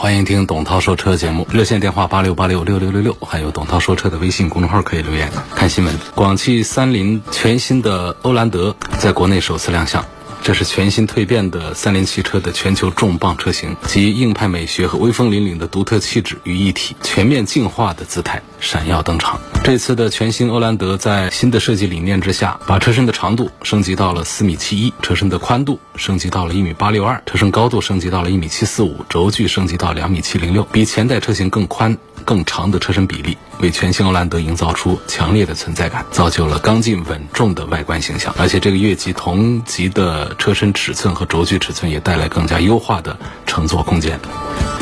欢迎听董涛说车节目，热线电话八六八六六六六六，还有董涛说车的微信公众号可以留言看新闻。广汽三菱全新的欧蓝德在国内首次亮相。这是全新蜕变的三菱汽车的全球重磅车型，集硬派美学和威风凛凛的独特气质于一体，全面进化的姿态闪耀登场。这次的全新欧蓝德在新的设计理念之下，把车身的长度升级到了四米七一，车身的宽度升级到了一米八六二，车身高度升级到了一米七四五，轴距升级到两米七零六，比前代车型更宽。更长的车身比例，为全新欧蓝德营造出强烈的存在感，造就了刚劲稳重的外观形象。而且这个越级同级的车身尺寸和轴距尺寸，也带来更加优化的乘坐空间。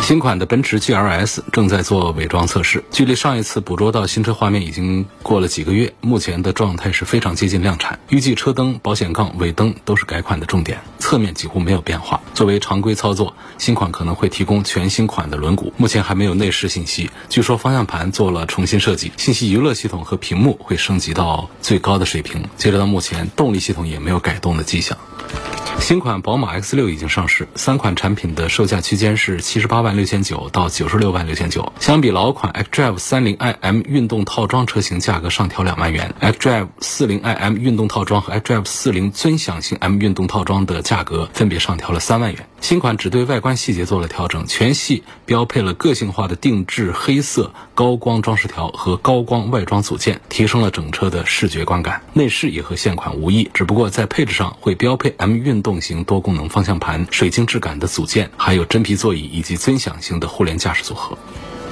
新款的奔驰 GLS 正在做伪装测试，距离上一次捕捉到新车画面已经过了几个月，目前的状态是非常接近量产。预计车灯、保险杠、尾灯都是改款的重点，侧面几乎没有变化。作为常规操作，新款可能会提供全新款的轮毂，目前还没有内饰信息。据说方向盘做了重新设计，信息娱乐系统和屏幕会升级到最高的水平。截止到目前，动力系统也没有改动的迹象。新款宝马 X 六已经上市，三款产品的售价区间是七十八万六千九到九十六万六千九。相比老款 xDrive 三零 iM 运动套装车型，价格上调两万元。xDrive 四零 iM 运动套装和 xDrive 四零尊享型 M 运动套装的价格分别上调了三万元。新款只对外观细节做了调整，全系标配了个性化的定制黑色高光装饰条和高光外装组件，提升了整车的视觉观感。内饰也和现款无异，只不过在配置上会标配 M 运动。动型多功能方向盘、水晶质感的组件，还有真皮座椅以及尊享型的互联驾驶组合。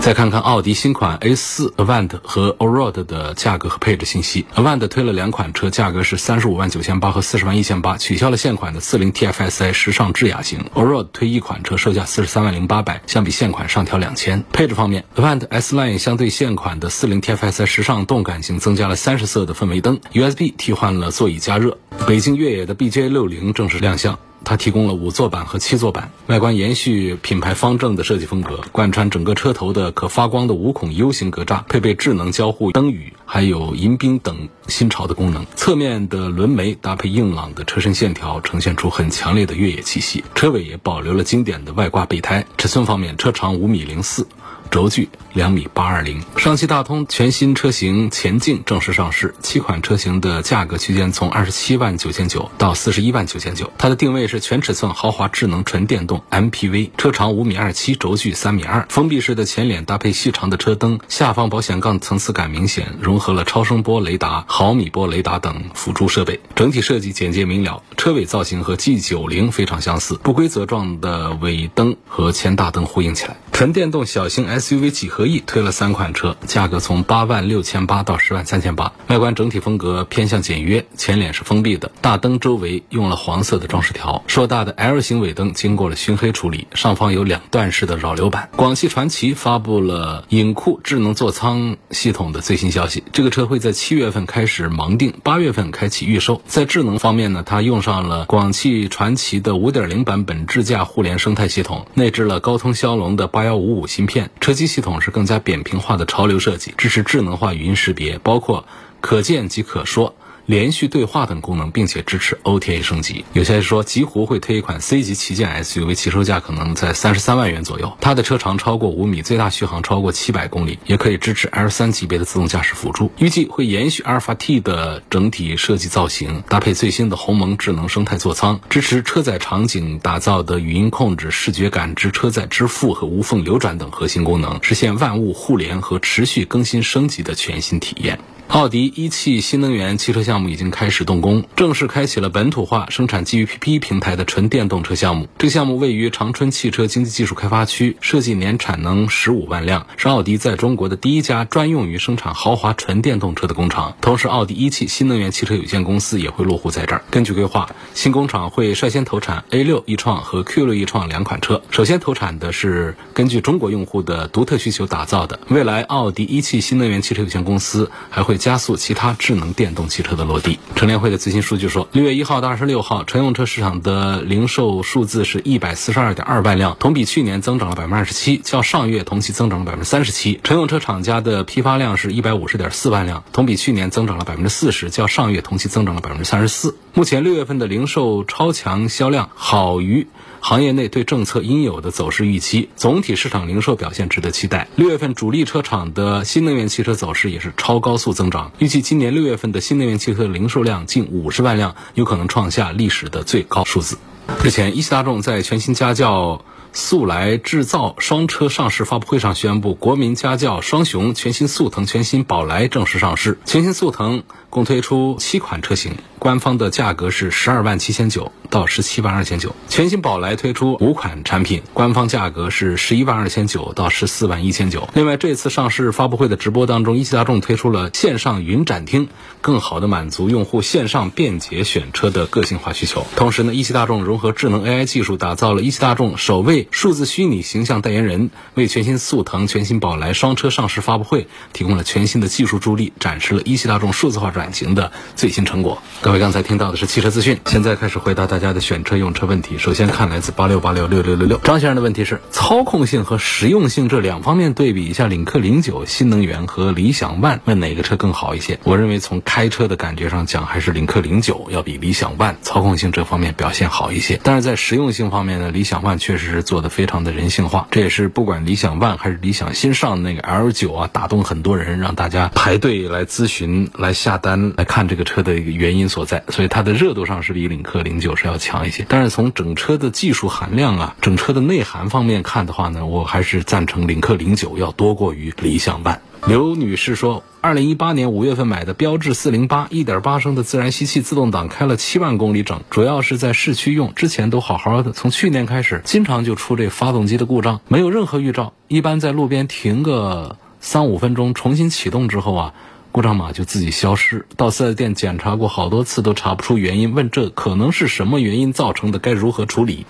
再看看奥迪新款 A4 Avant 和 Allroad 的价格和配置信息。Avant 推了两款车，价格是三十五万九千八和四十万一千八，取消了现款的四零 TFSI 时尚智雅型。Allroad 推一款车，售价四十三万零八百，相比现款上调两千。配置方面，Avant S Line 相对现款的四零 TFSI 时尚动感型增加了三十色的氛围灯，USB 替换了座椅加热。北京越野的 BJ 六零正式亮相。它提供了五座版和七座版，外观延续品牌方正的设计风格，贯穿整个车头的可发光的五孔 U 型格栅，配备智能交互灯语，还有迎宾等新潮的功能。侧面的轮眉搭配硬朗的车身线条，呈现出很强烈的越野气息。车尾也保留了经典的外挂备胎。尺寸方面，车长五米零四。轴距两米八二零，上汽大通全新车型前进正式上市，七款车型的价格区间从二十七万九千九到四十一万九千九。它的定位是全尺寸豪华智能纯电动 MPV，车长五米二七，轴距三米二，封闭式的前脸搭配细长的车灯，下方保险杠层次感明显，融合了超声波雷达、毫米波雷达等辅助设备，整体设计简洁明了。车尾造型和 G 九零非常相似，不规则状的尾灯和前大灯呼应起来。纯电动小型 SUV 几何 E 推了三款车，价格从八万六千八到十万三千八。外观整体风格偏向简约，前脸是封闭的，大灯周围用了黄色的装饰条。硕大的 L 型尾灯经过了熏黑处理，上方有两段式的扰流板。广汽传祺发布了影库智能座舱系统的最新消息，这个车会在七月份开始盲定，八月份开启预售。在智能方面呢，它用上了广汽传祺的五点零版本智驾互联生态系统，内置了高通骁龙的八。幺五五芯片，车机系统是更加扁平化的潮流设计，支持智能化语音识别，包括可见即可说。连续对话等功能，并且支持 OTA 升级。有消息说，极狐会推一款 C 级旗舰 SUV，起售价可能在三十三万元左右。它的车长超过五米，最大续航超过七百公里，也可以支持 L 三级别的自动驾驶辅助。预计会延续阿尔法 T 的整体设计造型，搭配最新的鸿蒙智能生态座舱，支持车载场景打造的语音控制、视觉感知、车载支付和无缝流转等核心功能，实现万物互联和持续更新升级的全新体验。奥迪一汽新能源汽车项目已经开始动工，正式开启了本土化生产基于 PP 平台的纯电动车项目。这个项目位于长春汽车经济技术开发区，设计年产能十五万辆，是奥迪在中国的第一家专用于生产豪华纯电动车的工厂。同时，奥迪一汽新能源汽车有限公司也会落户在这儿。根据规划，新工厂会率先投产 A 六 e 创和 Q 六 e 创两款车。首先投产的是根据中国用户的独特需求打造的。未来，奥迪一汽新能源汽车有限公司还会加速其他智能电动汽车的落地。乘联会的最新数据说，六月一号到二十六号，乘用车市场的零售数字是一百四十二点二万辆，同比去年增长了百分之二十七，较上月同期增长了百分之三十七。乘用车厂家的批发量是一百五十点四万辆，同比去年增长了百分之四十，较上月同期增长了百分之三十四。目前六月份的零售超强销量，好于。行业内对政策应有的走势预期，总体市场零售表现值得期待。六月份主力车厂的新能源汽车走势也是超高速增长，预计今年六月份的新能源汽车零售量近五十万辆，有可能创下历史的最高数字。日前，一汽大众在全新家轿速来制造双车上市发布会上宣布，国民家轿双雄全新速腾、全新宝来正式上市。全新速腾共推出七款车型。官方的价格是十二万七千九到十七万二千九，全新宝来推出五款产品，官方价格是十一万二千九到十四万一千九。另外，这次上市发布会的直播当中，一汽大众推出了线上云展厅，更好的满足用户线上便捷选车的个性化需求。同时呢，一汽大众融合智能 AI 技术，打造了一汽大众首位数字虚拟形象代言人，为全新速腾、全新宝来双车上市发布会提供了全新的技术助力，展示了一汽大众数字化转型的最新成果。各位。刚才听到的是汽车资讯，现在开始回答大家的选车用车问题。首先看来自八六八六六六六六张先生的问题是：操控性和实用性这两方面对比一下，领克零九新能源和理想 ONE，问哪个车更好一些？我认为从开车的感觉上讲，还是领克零九要比理想 ONE 操控性这方面表现好一些。但是在实用性方面呢，理想 ONE 确实是做的非常的人性化，这也是不管理想 ONE 还是理想新上的那个 L 九啊，打动很多人，让大家排队来咨询、来下单、来看这个车的一个原因所在。所以它的热度上是比领克零九是要强一些，但是从整车的技术含量啊、整车的内涵方面看的话呢，我还是赞成领克零九要多过于理想版。刘女士说，二零一八年五月份买的标致四零八，一点八升的自然吸气自动挡，开了七万公里整，主要是在市区用，之前都好好的，从去年开始经常就出这发动机的故障，没有任何预兆，一般在路边停个三五分钟，重新启动之后啊。故障码就自己消失，到四 S 店检查过好多次都查不出原因，问这可能是什么原因造成的，该如何处理？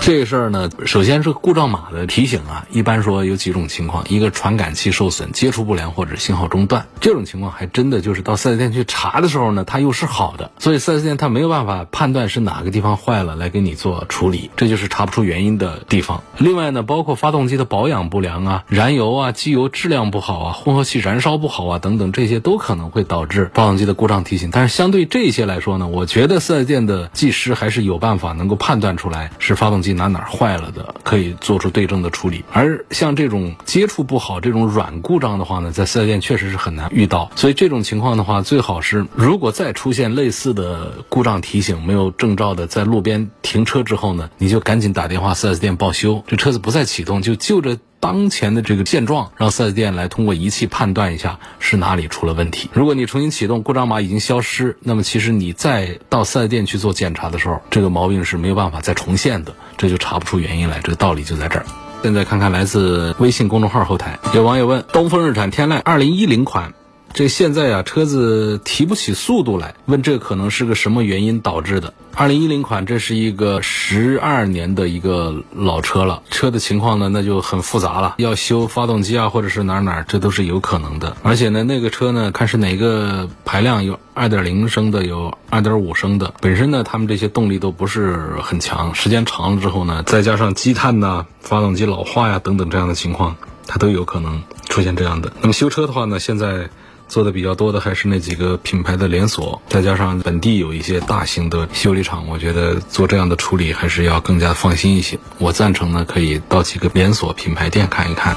这个事儿呢，首先是故障码的提醒啊，一般说有几种情况：一个传感器受损、接触不良或者信号中断。这种情况还真的就是到四 S 店去查的时候呢，它又是好的，所以四 S 店它没有办法判断是哪个地方坏了来给你做处理，这就是查不出原因的地方。另外呢，包括发动机的保养不良啊、燃油啊、机油质量不好啊、混合气燃烧不好啊等等，这些都可能会导致发动机的故障提醒。但是相对这些来说呢，我觉得四 S 店的技师还是有办法能够判断出来是发动机。哪哪坏了的，可以做出对症的处理。而像这种接触不好、这种软故障的话呢，在四 S 店确实是很难遇到。所以这种情况的话，最好是如果再出现类似的故障提醒，没有证照的，在路边停车之后呢，你就赶紧打电话四 S 店报修。这车子不再启动，就就着。当前的这个现状，让 4S 店来通过仪器判断一下是哪里出了问题。如果你重新启动，故障码已经消失，那么其实你再到 4S 店去做检查的时候，这个毛病是没有办法再重现的，这就查不出原因来。这个道理就在这儿。现在看看来自微信公众号后台，有网友问：东风日产天籁二零一零款。这现在啊，车子提不起速度来，问这可能是个什么原因导致的？二零一零款，这是一个十二年的一个老车了，车的情况呢，那就很复杂了，要修发动机啊，或者是哪哪，这都是有可能的。而且呢，那个车呢，看是哪个排量，有二点零升的，有二点五升的，本身呢，他们这些动力都不是很强，时间长了之后呢，再加上积碳呐、发动机老化呀等等这样的情况，它都有可能出现这样的。那么修车的话呢，现在。做的比较多的还是那几个品牌的连锁，再加上本地有一些大型的修理厂，我觉得做这样的处理还是要更加放心一些。我赞成呢，可以到几个连锁品牌店看一看。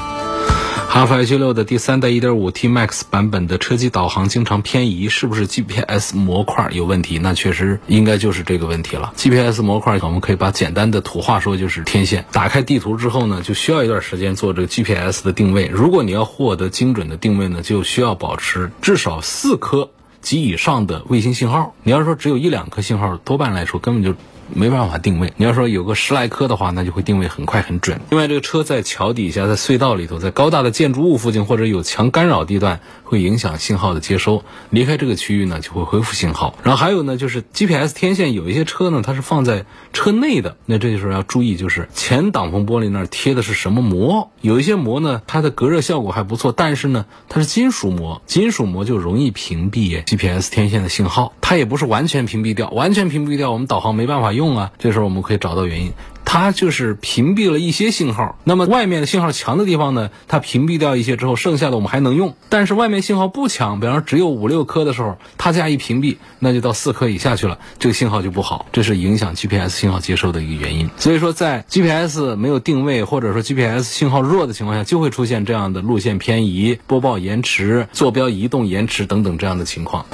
哈弗 H 六的第三代 1.5T Max 版本的车机导航经常偏移，是不是 GPS 模块有问题？那确实应该就是这个问题了。GPS 模块我们可以把简单的土话说就是天线。打开地图之后呢，就需要一段时间做这个 GPS 的定位。如果你要获得精准的定位呢，就需要保持至少四颗及以上的卫星信号。你要说只有一两颗信号，多半来说根本就。没办法定位。你要说有个十来颗的话，那就会定位很快很准。另外，这个车在桥底下、在隧道里头、在高大的建筑物附近或者有强干扰地段，会影响信号的接收。离开这个区域呢，就会恢复信号。然后还有呢，就是 GPS 天线，有一些车呢，它是放在车内的，那这时候要注意，就是前挡风玻璃那儿贴的是什么膜？有一些膜呢，它的隔热效果还不错，但是呢，它是金属膜，金属膜就容易屏蔽 GPS 天线的信号。它也不是完全屏蔽掉，完全屏蔽掉，我们导航没办法用。用啊，这时候我们可以找到原因，它就是屏蔽了一些信号。那么外面的信号强的地方呢，它屏蔽掉一些之后，剩下的我们还能用。但是外面信号不强，比方说只有五六颗的时候，它加一屏蔽，那就到四颗以下去了，这个信号就不好，这是影响 GPS 信号接收的一个原因。所以说，在 GPS 没有定位或者说 GPS 信号弱的情况下，就会出现这样的路线偏移、播报延迟、坐标移动延迟等等这样的情况。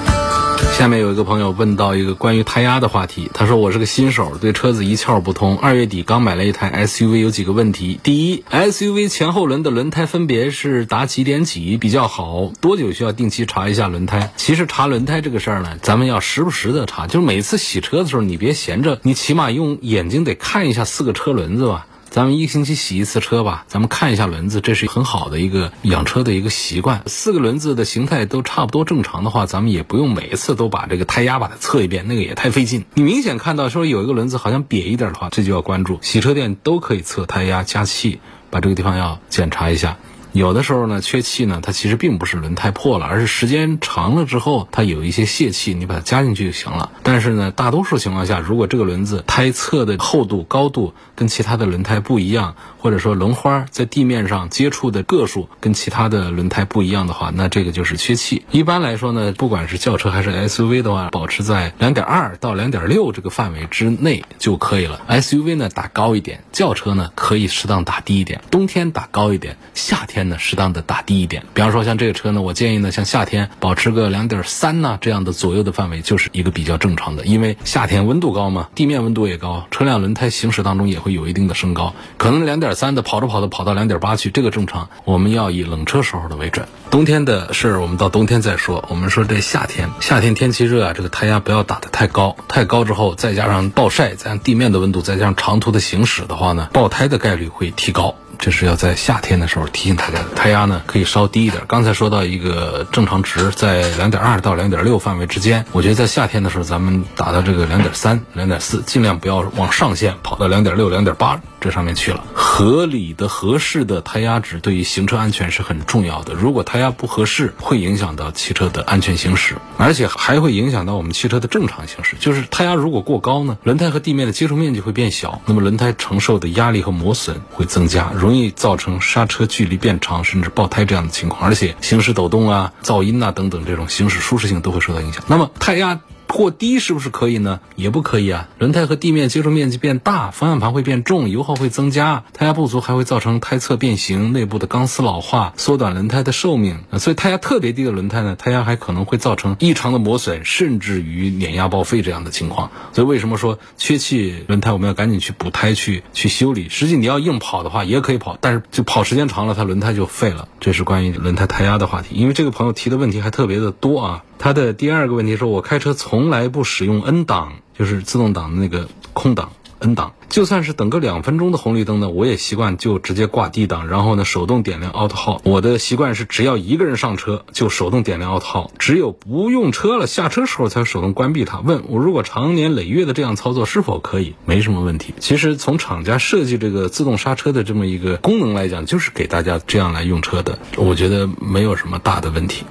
下面有一个朋友问到一个关于胎压的话题，他说我是个新手，对车子一窍不通。二月底刚买了一台 SUV，有几个问题。第一，SUV 前后轮的轮胎分别是打几点几比较好？多久需要定期查一下轮胎？其实查轮胎这个事儿呢，咱们要时不时的查，就是每次洗车的时候，你别闲着，你起码用眼睛得看一下四个车轮子吧。咱们一个星期洗一次车吧，咱们看一下轮子，这是很好的一个养车的一个习惯。四个轮子的形态都差不多正常的话，咱们也不用每一次都把这个胎压把它测一遍，那个也太费劲。你明显看到说有一个轮子好像瘪一点的话，这就要关注。洗车店都可以测胎压加气，把这个地方要检查一下。有的时候呢，缺气呢，它其实并不是轮胎破了，而是时间长了之后，它有一些泄气，你把它加进去就行了。但是呢，大多数情况下，如果这个轮子胎侧的厚度、高度跟其他的轮胎不一样，或者说轮花在地面上接触的个数跟其他的轮胎不一样的话，那这个就是缺气。一般来说呢，不管是轿车还是 SUV 的话，保持在两点二到两点六这个范围之内就可以了。SUV 呢打高一点，轿车呢可以适当打低一点。冬天打高一点，夏天。呢，适当的打低一点，比方说像这个车呢，我建议呢，像夏天保持个两点三呢这样的左右的范围，就是一个比较正常的。因为夏天温度高嘛，地面温度也高，车辆轮胎行驶当中也会有一定的升高，可能两点三的跑着跑着跑到两点八去，这个正常。我们要以冷车时候的为准。冬天的事儿我们到冬天再说。我们说这夏天，夏天天气热啊，这个胎压不要打得太高，太高之后再加上暴晒，再加上地面的温度，再加上长途的行驶的话呢，爆胎的概率会提高。这是要在夏天的时候提醒大家的，胎压呢可以稍低一点。刚才说到一个正常值在两点二到两点六范围之间，我觉得在夏天的时候咱们打到这个两点三、两点四，尽量不要往上限跑到两点六、两点八这上面去了。合理的、合适的胎压值对于行车安全是很重要的。如果胎压不合适，会影响到汽车的安全行驶，而且还会影响到我们汽车的正常行驶。就是胎压如果过高呢，轮胎和地面的接触面积会变小，那么轮胎承受的压力和磨损会增加。容易造成刹车距离变长，甚至爆胎这样的情况，而且行驶抖动啊、噪音啊等等，这种行驶舒适性都会受到影响。那么胎压。过低是不是可以呢？也不可以啊！轮胎和地面接触面积变大，方向盘会变重，油耗会增加，胎压不足还会造成胎侧变形、内部的钢丝老化，缩短轮胎的寿命。所以胎压特别低的轮胎呢，胎压还可能会造成异常的磨损，甚至于碾压报废这样的情况。所以为什么说缺气轮胎我们要赶紧去补胎去去修理？实际你要硬跑的话也可以跑，但是就跑时间长了，它轮胎就废了。这是关于轮胎胎压的话题。因为这个朋友提的问题还特别的多啊。他的第二个问题说，我开车从来不使用 N 档，就是自动挡的那个空档 N 档，就算是等个两分钟的红绿灯呢，我也习惯就直接挂 D 档，然后呢手动点亮 Auto Hold。我的习惯是，只要一个人上车就手动点亮 Auto Hold，只有不用车了下车时候才手动关闭它。问我如果长年累月的这样操作是否可以？没什么问题。其实从厂家设计这个自动刹车的这么一个功能来讲，就是给大家这样来用车的，我觉得没有什么大的问题。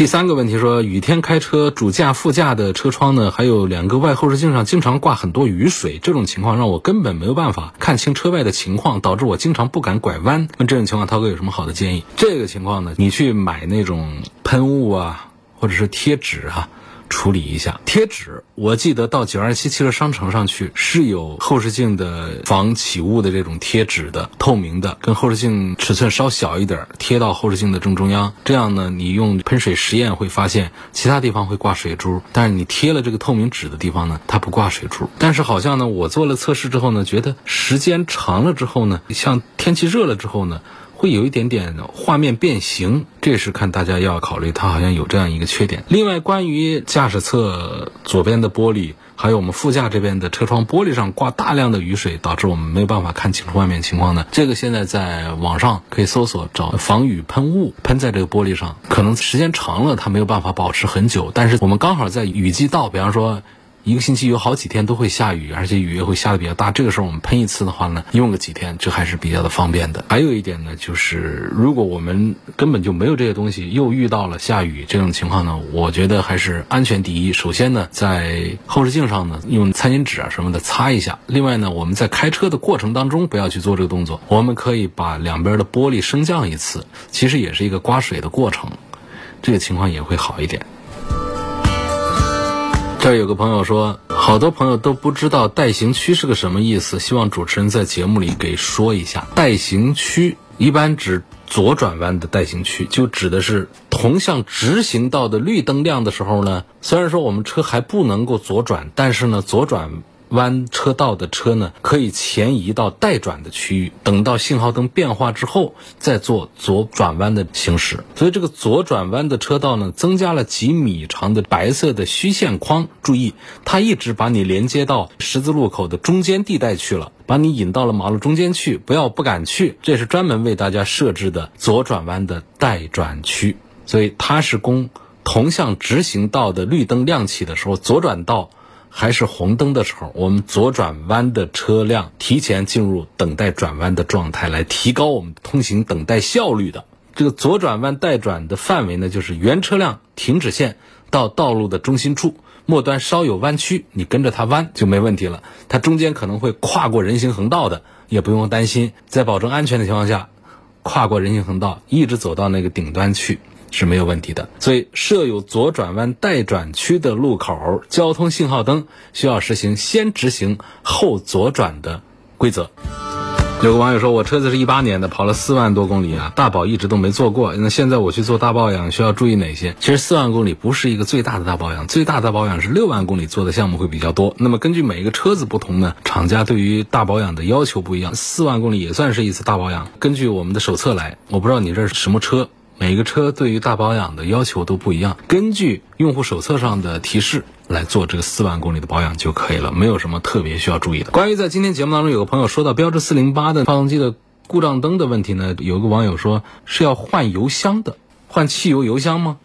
第三个问题说，雨天开车，主驾、副驾的车窗呢，还有两个外后视镜上经常挂很多雨水，这种情况让我根本没有办法看清车外的情况，导致我经常不敢拐弯。问这种情况，涛哥有什么好的建议？这个情况呢，你去买那种喷雾啊，或者是贴纸啊。处理一下。贴纸，我记得到九二七汽车商城上去是有后视镜的防起雾的这种贴纸的，透明的，跟后视镜尺寸稍小一点，贴到后视镜的正中央。这样呢，你用喷水实验会发现，其他地方会挂水珠，但是你贴了这个透明纸的地方呢，它不挂水珠。但是好像呢，我做了测试之后呢，觉得时间长了之后呢，像天气热了之后呢。会有一点点画面变形，这是看大家要考虑，它好像有这样一个缺点。另外，关于驾驶侧左边的玻璃，还有我们副驾这边的车窗玻璃上挂大量的雨水，导致我们没有办法看清楚外面情况呢？这个现在在网上可以搜索找防雨喷雾喷在这个玻璃上，可能时间长了它没有办法保持很久，但是我们刚好在雨季到，比方说。一个星期有好几天都会下雨，而且雨也会下的比较大。这个时候我们喷一次的话呢，用个几天，这还是比较的方便的。还有一点呢，就是如果我们根本就没有这些东西，又遇到了下雨这种情况呢，我觉得还是安全第一。首先呢，在后视镜上呢，用餐巾纸啊什么的擦一下。另外呢，我们在开车的过程当中不要去做这个动作，我们可以把两边的玻璃升降一次，其实也是一个刮水的过程，这个情况也会好一点。这儿有个朋友说，好多朋友都不知道带行区是个什么意思，希望主持人在节目里给说一下。带行区一般指左转弯的带行区，就指的是同向直行道的绿灯亮的时候呢，虽然说我们车还不能够左转，但是呢，左转。弯车道的车呢，可以前移到待转的区域，等到信号灯变化之后，再做左转弯的行驶。所以这个左转弯的车道呢，增加了几米长的白色的虚线框。注意，它一直把你连接到十字路口的中间地带去了，把你引到了马路中间去，不要不敢去。这是专门为大家设置的左转弯的待转区，所以它是供同向直行道的绿灯亮起的时候，左转道。还是红灯的时候，我们左转弯的车辆提前进入等待转弯的状态，来提高我们通行等待效率的。这个左转弯待转的范围呢，就是原车辆停止线到道路的中心处，末端稍有弯曲，你跟着它弯就没问题了。它中间可能会跨过人行横道的，也不用担心，在保证安全的情况下，跨过人行横道，一直走到那个顶端去。是没有问题的，所以设有左转弯待转区的路口，交通信号灯需要实行先直行后左转的规则。有个网友说，我车子是一八年的，跑了四万多公里啊，大保一直都没做过。那现在我去做大保养，需要注意哪些？其实四万公里不是一个最大的大保养，最大的大保养是六万公里做的项目会比较多。那么根据每一个车子不同呢，厂家对于大保养的要求不一样，四万公里也算是一次大保养。根据我们的手册来，我不知道你这是什么车。每个车对于大保养的要求都不一样，根据用户手册上的提示来做这个四万公里的保养就可以了，没有什么特别需要注意的。关于在今天节目当中有个朋友说到标致四零八的发动机的故障灯的问题呢，有个网友说是要换油箱的，换汽油油箱吗？